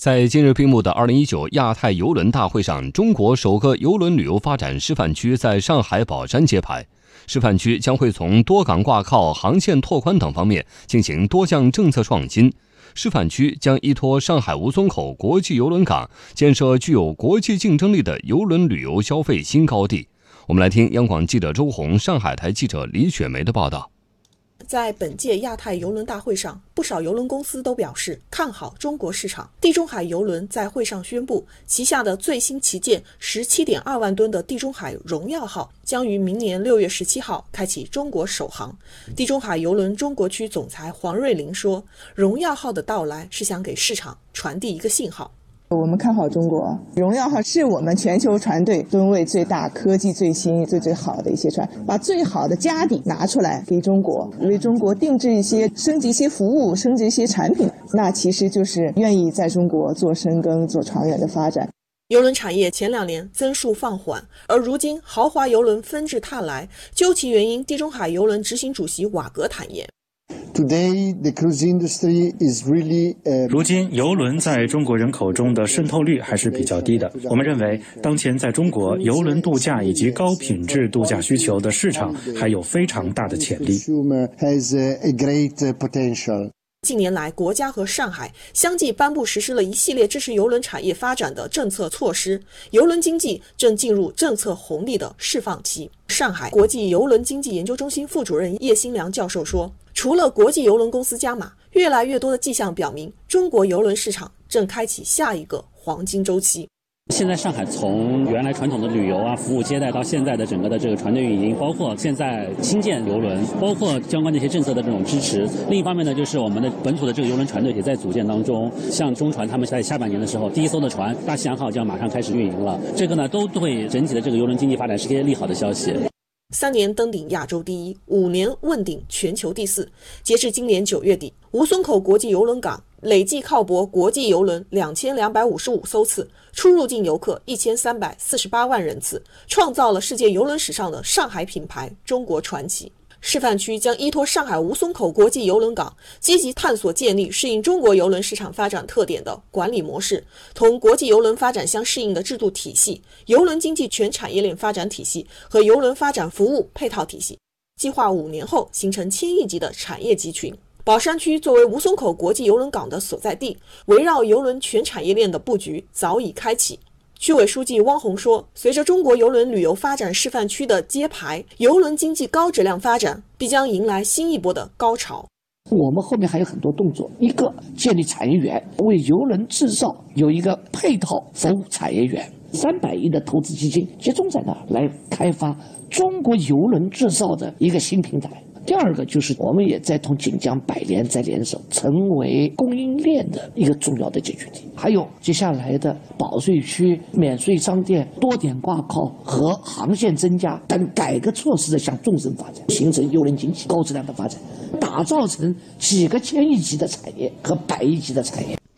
在今日闭幕的2019亚太邮轮大会上，中国首个邮轮旅游发展示范区在上海宝山揭牌。示范区将会从多港挂靠、航线拓宽等方面进行多项政策创新。示范区将依托上海吴淞口国际邮轮港，建设具有国际竞争力的邮轮旅游消费新高地。我们来听央广记者周红、上海台记者李雪梅的报道。在本届亚太邮轮大会上，不少邮轮公司都表示看好中国市场。地中海邮轮在会上宣布，旗下的最新旗舰十七点二万吨的地中海荣耀号将于明年六月十七号开启中国首航。地中海邮轮中国区总裁黄瑞林说：“荣耀号的到来是想给市场传递一个信号。”我们看好中国，荣耀号是我们全球船队吨位最大、科技最新、最最好的一些船，把最好的家底拿出来给中国，为中国定制一些、升级一些服务、升级一些产品，那其实就是愿意在中国做深耕、做长远的发展。邮轮产业前两年增速放缓，而如今豪华邮轮纷至沓来，究其原因，地中海邮轮执行主席瓦格坦言。如今，游轮在中国人口中的渗透率还是比较低的。我们认为，当前在中国游轮度假以及高品质度假需求的市场还有非常大的潜力。近年来，国家和上海相继颁布实施了一系列支持邮轮产业发展的政策措施，邮轮经济正进入政策红利的释放期。上海国际邮轮经济研究中心副主任叶新良教授说：“除了国际邮轮公司加码，越来越多的迹象表明，中国邮轮市场正开启下一个黄金周期。”现在上海从原来传统的旅游啊、服务接待到现在的整个的这个船队运营，包括现在新建游轮，包括相关的一些政策的这种支持。另一方面呢，就是我们的本土的这个游轮船队也在组建当中。像中船他们在下半年的时候，第一艘的船大西洋号就要马上开始运营了。这个呢，都对整体的这个游轮经济发展是一些利好的消息。三年登顶亚洲第一，五年问鼎全球第四。截至今年九月底，吴淞口国际邮轮港累计靠泊国际邮轮两千两百五十五艘次，出入境游客一千三百四十八万人次，创造了世界邮轮史上的上海品牌“中国传奇”。示范区将依托上海吴淞口国际邮轮港，积极探索建立适应中国邮轮市场发展特点的管理模式，同国际邮轮发展相适应的制度体系、邮轮经济全产业链发展体系和邮轮发展服务配套体系。计划五年后形成千亿级的产业集群。宝山区作为吴淞口国际邮轮港的所在地，围绕邮轮全产业链的布局早已开启。区委书记汪洪说：“随着中国邮轮旅游发展示范区的揭牌，邮轮经济高质量发展必将迎来新一波的高潮。我们后面还有很多动作：一个建立产业园，为邮轮制造有一个配套服务产业园；三百亿的投资基金集中在那来开发中国邮轮制造的一个新平台。”第二个就是，我们也在同锦江百联在联手，成为供应链的一个重要的解决地。还有接下来的保税区、免税商店、多点挂靠和航线增加等改革措施的向纵深发展，形成邮轮经济高质量的发展，打造成几个千亿级的产业和百亿级的产业。